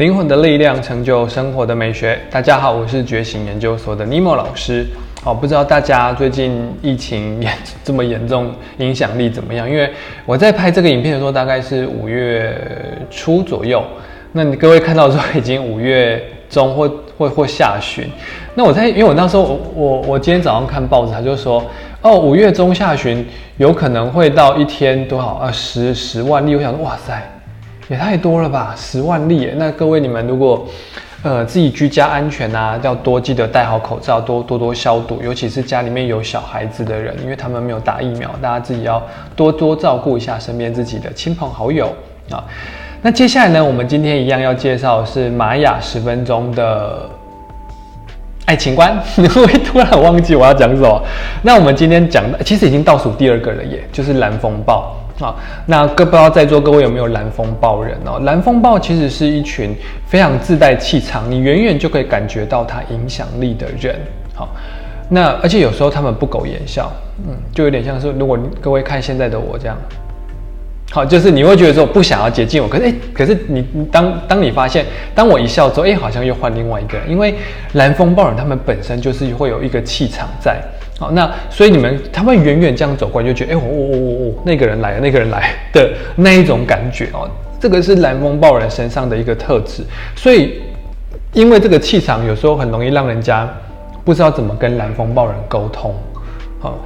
灵魂的力量成就生活的美学。大家好，我是觉醒研究所的尼莫老师。哦，不知道大家最近疫情严 这么严重，影响力怎么样？因为我在拍这个影片的时候，大概是五月初左右。那你各位看到的时候，已经五月中或或或下旬。那我在，因为我那时候我我我今天早上看报纸，他就说，哦，五月中下旬有可能会到一天多少啊十十万例。我想说，哇塞，也太多了吧，十万例。那各位你们如果呃，自己居家安全啊，要多记得戴好口罩，多多多消毒，尤其是家里面有小孩子的人，因为他们没有打疫苗，大家自己要多多照顾一下身边自己的亲朋好友啊。那接下来呢，我们今天一样要介绍是玛雅十分钟的爱情观，你会突然忘记我要讲什么？那我们今天讲的其实已经倒数第二个了，耶，就是蓝风暴。啊，那各不知道在座各位有没有蓝风暴人哦？蓝风暴其实是一群非常自带气场，你远远就可以感觉到他影响力的人。好，那而且有时候他们不苟言笑，嗯，就有点像是如果各位看现在的我这样，好，就是你会觉得说不想要接近我，可是哎，可是你当当你发现，当我一笑之后，哎，好像又换另外一个人，因为蓝风暴人他们本身就是会有一个气场在。好，那所以你们他们远远这样走过来，就觉得哎，我我我我那个人来了，那个人来 的那一种感觉哦，这个是蓝风暴人身上的一个特质。所以因为这个气场，有时候很容易让人家不知道怎么跟蓝风暴人沟通。好，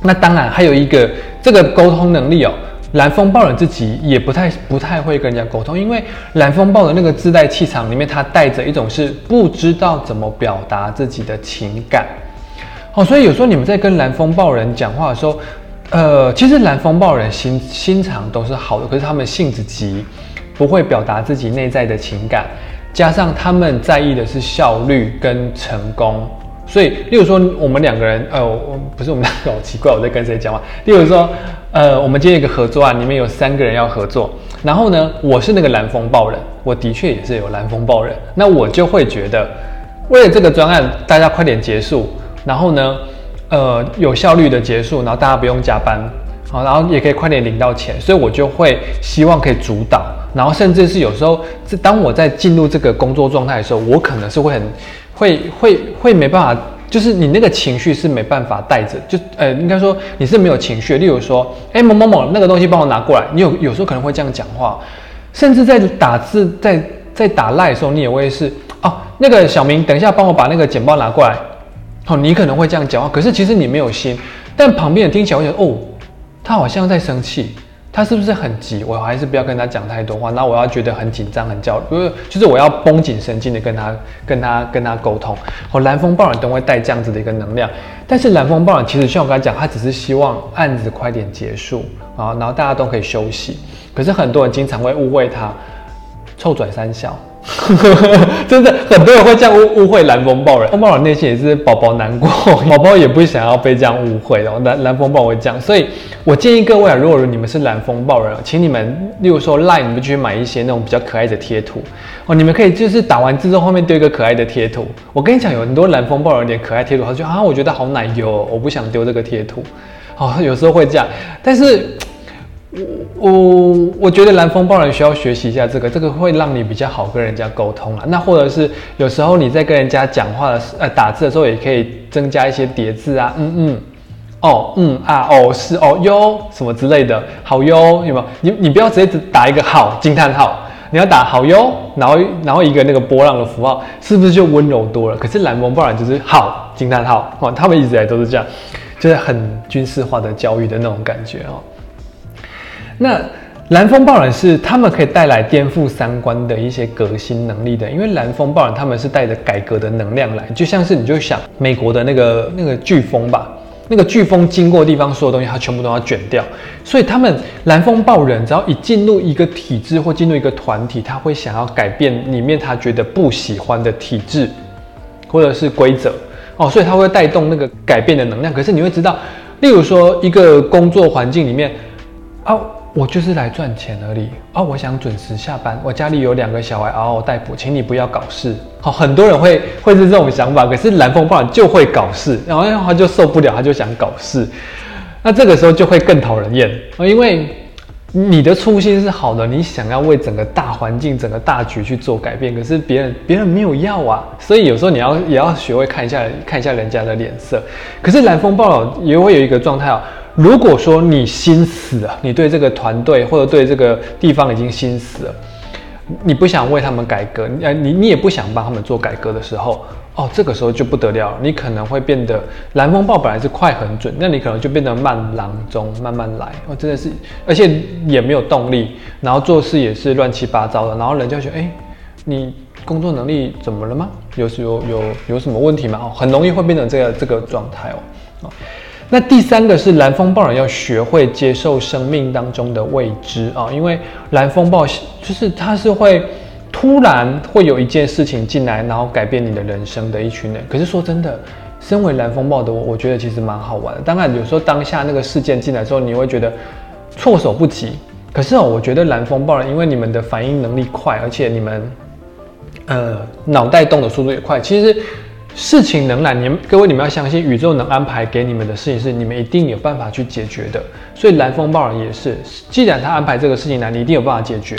那当然还有一个这个沟通能力哦，蓝风暴人自己也不太不太会跟人家沟通，因为蓝风暴的那个自带气场里面，它带着一种是不知道怎么表达自己的情感。哦，所以有时候你们在跟蓝风暴人讲话的时候，呃，其实蓝风暴人心心肠都是好的，可是他们性子急，不会表达自己内在的情感，加上他们在意的是效率跟成功，所以，例如说我们两个人，呃，我不是我们两个，好奇怪，我在跟谁讲话？例如说，呃，我们今天一个合作案，里面有三个人要合作，然后呢，我是那个蓝风暴人，我的确也是有蓝风暴人，那我就会觉得，为了这个专案，大家快点结束。然后呢，呃，有效率的结束，然后大家不用加班，好，然后也可以快点领到钱，所以我就会希望可以主导，然后甚至是有时候，当我在进入这个工作状态的时候，我可能是会很，会会会没办法，就是你那个情绪是没办法带着，就呃，应该说你是没有情绪。例如说，哎，某某某那个东西帮我拿过来，你有有时候可能会这样讲话，甚至在打字，在在打赖的时候，你也会是，哦，那个小明，等一下帮我把那个简报拿过来。好，你可能会这样讲话，可是其实你没有心，但旁边人听起来会觉得哦，他好像在生气，他是不是很急？我还是不要跟他讲太多话，那我要觉得很紧张、很焦虑，就是我要绷紧神经的跟他、跟他、跟他沟通。哦，蓝风暴人都会带这样子的一个能量，但是蓝风暴人其实像我刚才讲，他只是希望案子快点结束啊，然后大家都可以休息。可是很多人经常会误会他，臭拽三笑。真的很多人会这样误误会蓝风暴人，风暴人内心也是宝宝难过，宝宝也不想要被这样误会哦。蓝蓝风暴会这样，所以我建议各位啊，如果你们是蓝风暴人，请你们，例如说 Line，你们去买一些那种比较可爱的贴图哦。你们可以就是打完字之后后面丢一个可爱的贴图。我跟你讲，有很多蓝风暴人点可爱贴图，他就啊，我觉得好奶油，我不想丢这个贴图。哦，有时候会这样，但是。我我我觉得蓝风暴人需要学习一下这个，这个会让你比较好跟人家沟通啊。那或者是有时候你在跟人家讲话的时，呃，打字的时候也可以增加一些叠字啊，嗯嗯，哦，嗯啊，哦是哦哟什么之类的，好哟有没有？你你不要直接打一个好惊叹号，你要打好哟，然后然后一个那个波浪的符号，是不是就温柔多了？可是蓝风暴人就是好惊叹号哦，他们一直以来都是这样，就是很军事化的教育的那种感觉哦。那蓝风暴人是他们可以带来颠覆三观的一些革新能力的，因为蓝风暴人他们是带着改革的能量来，就像是你就想美国的那个那个飓风吧，那个飓风经过地方，所有东西它全部都要卷掉，所以他们蓝风暴人只要一进入一个体制或进入一个团体，他会想要改变里面他觉得不喜欢的体制或者是规则哦，所以他会带动那个改变的能量。可是你会知道，例如说一个工作环境里面啊。我就是来赚钱而已啊！我想准时下班。我家里有两个小孩嗷嗷待哺，请你不要搞事。好，很多人会会是这种想法，可是蓝风暴就会搞事，然后他就受不了，他就想搞事。那这个时候就会更讨人厌啊，因为你的初心是好的，你想要为整个大环境、整个大局去做改变，可是别人别人没有要啊，所以有时候你要也要学会看一下看一下人家的脸色。可是蓝风暴也会有一个状态哦，如果说你心死了，你对这个团队或者对这个地方已经心死了，你不想为他们改革，你你也不想帮他们做改革的时候。哦，这个时候就不得了，你可能会变得蓝风暴本来是快很准，那你可能就变得慢郎中，慢慢来。哦，真的是，而且也没有动力，然后做事也是乱七八糟的，然后人家觉得，哎，你工作能力怎么了吗？有有有有什么问题吗？哦，很容易会变成这个这个状态哦。哦，那第三个是蓝风暴人要学会接受生命当中的未知啊，因为蓝风暴就是他是会。突然会有一件事情进来，然后改变你的人生的一群人。可是说真的，身为蓝风暴的我，我觉得其实蛮好玩的。当然，有时候当下那个事件进来之后，你会觉得措手不及。可是哦，我觉得蓝风暴人，因为你们的反应能力快，而且你们呃脑袋动的速度也快。其实事情能来，你们各位你们要相信，宇宙能安排给你们的事情是你们一定有办法去解决的。所以蓝风暴人也是，既然他安排这个事情来，你一定有办法解决。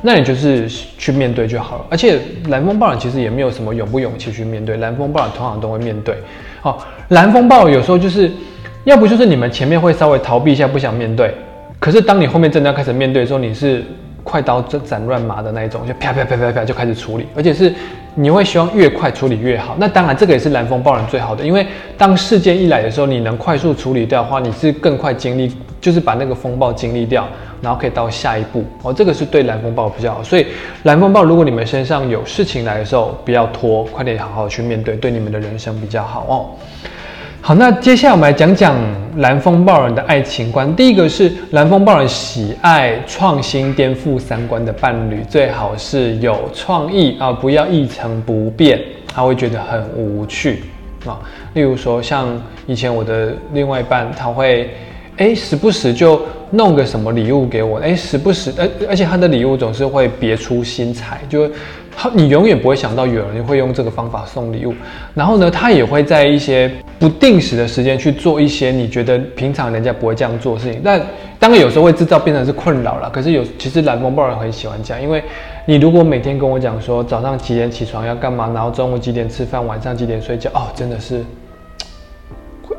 那你就是去面对就好了，而且蓝风暴人其实也没有什么勇不勇气去面对，蓝风暴人通常都会面对。哦，蓝风暴有时候就是要不就是你们前面会稍微逃避一下，不想面对，可是当你后面真的要开始面对的时候，你是快刀斩乱麻的那一种，就啪啪啪啪啪就开始处理，而且是你会希望越快处理越好。那当然这个也是蓝风暴人最好的，因为当事件一来的时候，你能快速处理掉的话，你是更快经历，就是把那个风暴经历掉。然后可以到下一步哦，这个是对蓝风暴比较好。所以蓝风暴，如果你们身上有事情来的时候，不要拖，快点好好去面对，对你们的人生比较好哦。好，那接下来我们来讲讲蓝风暴人的爱情观。第一个是蓝风暴人喜爱创新、颠覆三观的伴侣，最好是有创意啊，不要一成不变，他会觉得很无趣啊。例如说，像以前我的另外一半，他会。哎，时不时就弄个什么礼物给我，哎，时不时，而而且他的礼物总是会别出心裁，就他你永远不会想到有人会用这个方法送礼物。然后呢，他也会在一些不定时的时间去做一些你觉得平常人家不会这样做的事情。但当然有时候会制造变成是困扰了。可是有其实蓝风暴人很喜欢这样，因为你如果每天跟我讲说早上几点起床要干嘛，然后中午几点吃饭，晚上几点睡觉，哦，真的是。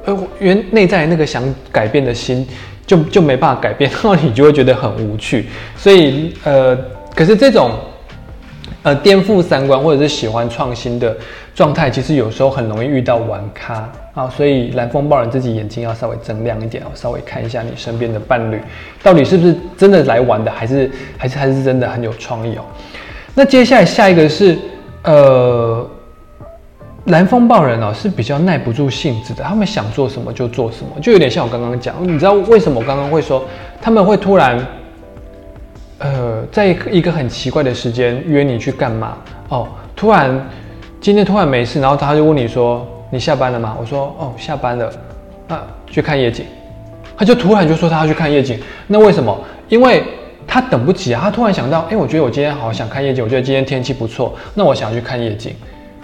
呃，原内在那个想改变的心，就就没办法改变，然后你就会觉得很无趣。所以，呃，可是这种，呃，颠覆三观或者是喜欢创新的状态，其实有时候很容易遇到玩咖啊。所以，蓝风暴人自己眼睛要稍微睁亮一点哦，稍微看一下你身边的伴侣，到底是不是真的来玩的，还是还是还是真的很有创意哦。那接下来下一个是，呃。蓝风暴人哦是比较耐不住性子的，他们想做什么就做什么，就有点像我刚刚讲，你知道为什么我刚刚会说他们会突然，呃，在一个很奇怪的时间约你去干嘛？哦，突然今天突然没事，然后他就问你说你下班了吗？我说哦下班了，啊去看夜景，他就突然就说他要去看夜景，那为什么？因为他等不及啊，他突然想到，哎，我觉得我今天好想看夜景，我觉得今天天气不错，那我想要去看夜景。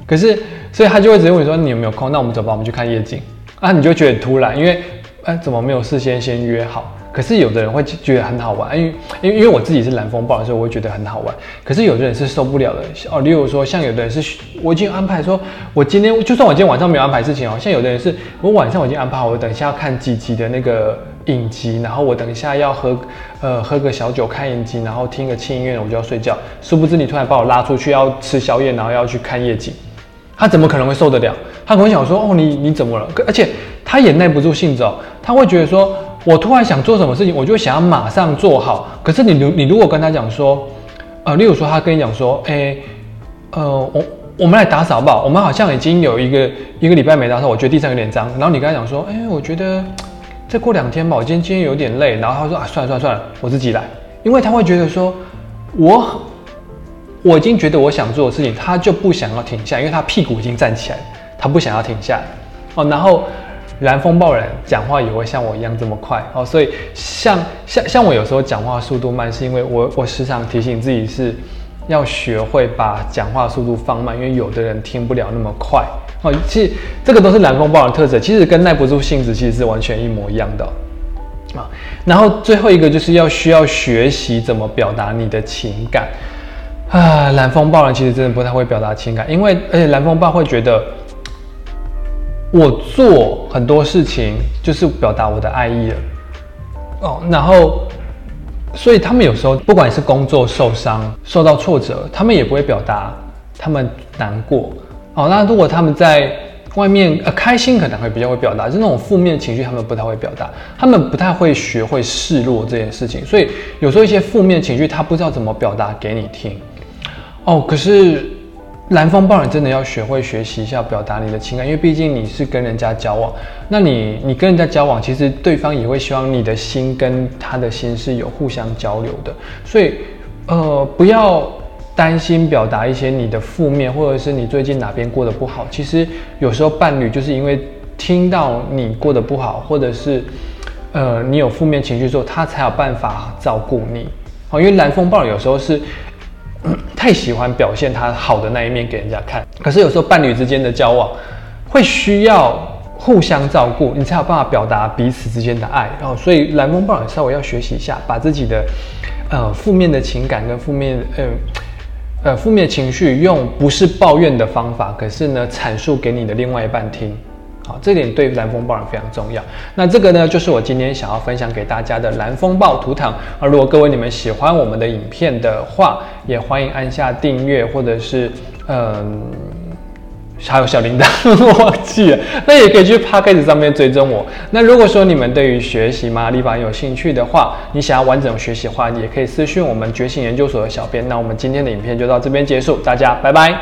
可是，所以他就会直接问你说：“你有没有空？那我们走吧，我们去看夜景。”啊，你就觉得突然，因为，哎，怎么没有事先先约好？可是有的人会觉得很好玩，因为，因为，因为我自己是蓝风暴的时候，我会觉得很好玩。可是有的人是受不了的哦。例如说，像有的人是，我已经安排说，我今天就算我今天晚上没有安排事情哦，像有的人是我晚上我已经安排好，我等一下要看几集的那个影集，然后我等一下要喝，呃，喝个小酒看影集，然后听个轻音乐，我就要睡觉。殊不知你突然把我拉出去要吃宵夜，然后要去看夜景。他怎么可能会受得了？他可能想说：“哦，你你怎么了？”而且他也耐不住性子哦，他会觉得说：“我突然想做什么事情，我就想要马上做好。”可是你如你如果跟他讲说，呃，例如说他跟你讲说：“哎，呃，我我们来打扫吧，我们好像已经有一个一个礼拜没打扫，我觉得地上有点脏。”然后你跟他讲说：“哎，我觉得再过两天吧，我今天今天有点累。”然后他说：“啊，算了算了算了，我自己来。”因为他会觉得说：“我。”我已经觉得我想做的事情，他就不想要停下，因为他屁股已经站起来，他不想要停下哦。然后蓝风暴人讲话也会像我一样这么快哦，所以像像像我有时候讲话速度慢，是因为我我时常提醒自己是要学会把讲话速度放慢，因为有的人听不了那么快哦。其实这个都是蓝风暴的特质，其实跟耐不住性子其实是完全一模一样的。啊。然后最后一个就是要需要学习怎么表达你的情感啊。蓝风暴人其实真的不太会表达情感，因为而且蓝风暴会觉得我做很多事情就是表达我的爱意了哦，然后。所以他们有时候不管是工作受伤、受到挫折，他们也不会表达他们难过。哦，那如果他们在外面呃开心，可能会比较会表达，就那种负面情绪，他们不太会表达，他们不太会学会示弱这件事情。所以有时候一些负面情绪，他不知道怎么表达给你听。哦，可是。蓝风暴你真的要学会学习一下表达你的情感，因为毕竟你是跟人家交往，那你你跟人家交往，其实对方也会希望你的心跟他的心是有互相交流的，所以呃不要担心表达一些你的负面，或者是你最近哪边过得不好。其实有时候伴侣就是因为听到你过得不好，或者是呃你有负面情绪之后，他才有办法照顾你。好，因为蓝风暴有时候是。太喜欢表现他好的那一面给人家看，可是有时候伴侣之间的交往会需要互相照顾，你才有办法表达彼此之间的爱。然后，所以蓝风暴也稍微要学习一下，把自己的呃负面的情感跟负面呃呃负面情绪，用不是抱怨的方法，可是呢阐述给你的另外一半听。好，这点对蓝风暴人非常重要。那这个呢，就是我今天想要分享给大家的蓝风暴图腾。而如果各位你们喜欢我们的影片的话，也欢迎按下订阅，或者是嗯，还有小铃铛，忘记了。那也可以去 p o c a s t 上面追踪我。那如果说你们对于学习玛丽法有兴趣的话，你想要完整学习的话，也可以私讯我们觉醒研究所的小编。那我们今天的影片就到这边结束，大家拜拜。